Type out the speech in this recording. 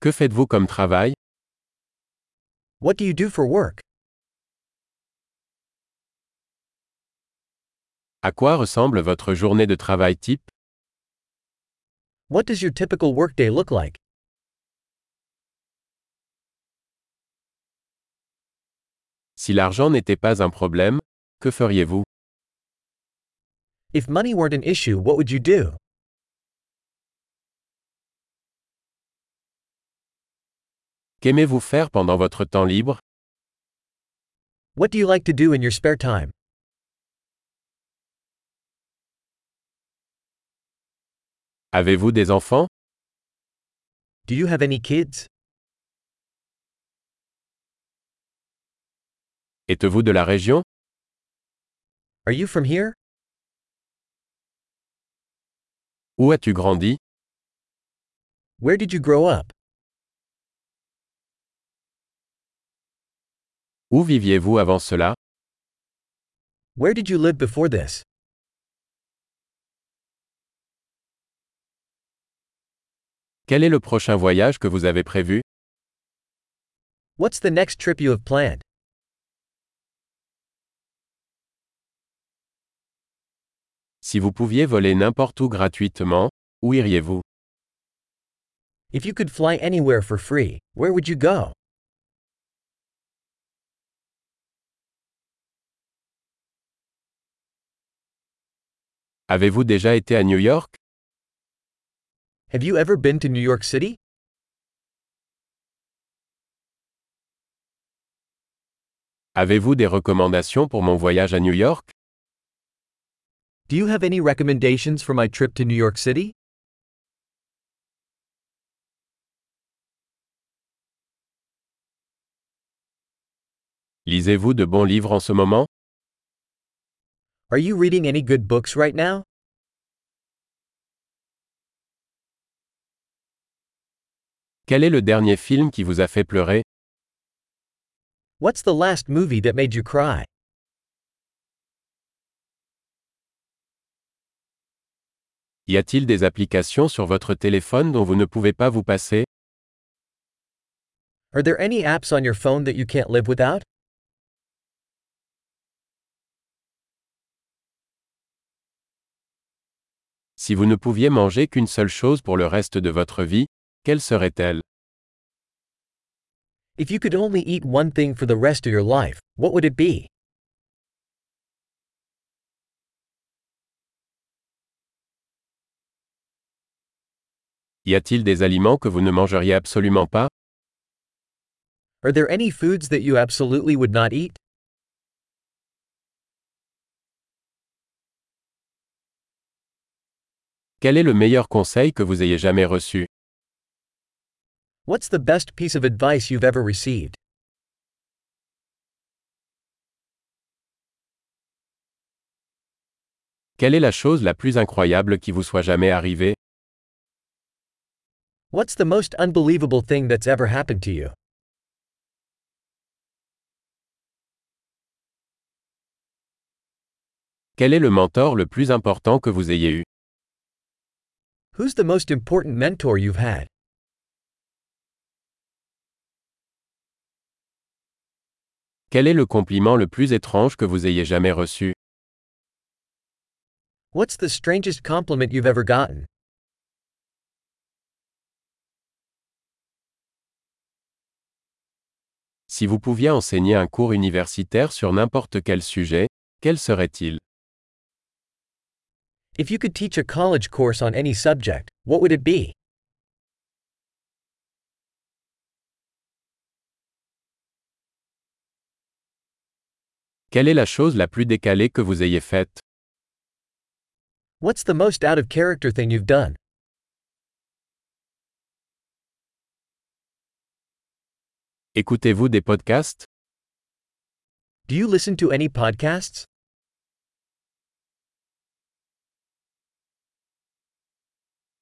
Que faites-vous comme travail? What do you do for work? À quoi ressemble votre journée de travail type? What does your typical workday look like? Si l'argent n'était pas un problème, que feriez-vous? If money weren't an issue, what would you do? Qu'aimez-vous faire pendant votre temps libre? What do you like to do in your spare time? Avez-vous des enfants? Do you have any kids? Êtes-vous de la région? Are you from here? Où as-tu grandi? Where did you grow up? Où viviez-vous avant cela? Where did you live before this? Quel est le prochain voyage que vous avez prévu? What's the next trip you have planned? Si vous pouviez voler n'importe où gratuitement, où iriez-vous? If you could fly anywhere for free, where would you go? Avez-vous déjà été à New York? Have you ever been to New York City? Avez-vous des recommandations pour mon voyage à New York? Do you have any recommendations for my trip to New York City? Lisez-vous de bons livres en ce moment? Are you reading any good books right now? Quel est le dernier film qui vous a fait pleurer? What's the last movie that made you cry? Y a-t-il des applications sur votre téléphone dont vous ne pouvez pas vous passer? Are there any apps on your phone that you can't live without? Si vous ne pouviez manger qu'une seule chose pour le reste de votre vie, quelle serait-elle? If you could only eat one thing for the rest of your life, what would it be? Y a-t-il des aliments que vous ne mangeriez absolument pas? Are there any foods that you absolutely would not eat? Quel est le meilleur conseil que vous ayez jamais reçu? What's the best piece of advice you've ever received? Quelle est la chose la plus incroyable qui vous soit jamais arrivée? What's the most unbelievable thing that's ever happened to you? Quel est le mentor le plus important que vous ayez eu? Who's the most important mentor you've had? Quel est le compliment le plus étrange que vous ayez jamais reçu? What's the strangest compliment you've ever gotten? Si vous pouviez enseigner un cours universitaire sur n'importe quel sujet, quel serait-il? If you could teach a college course on any subject, what would it be? Quelle est la chose la plus décalée que vous ayez faite What's the most out of character thing you've done? Écoutez-vous des podcasts Do you listen to any podcasts?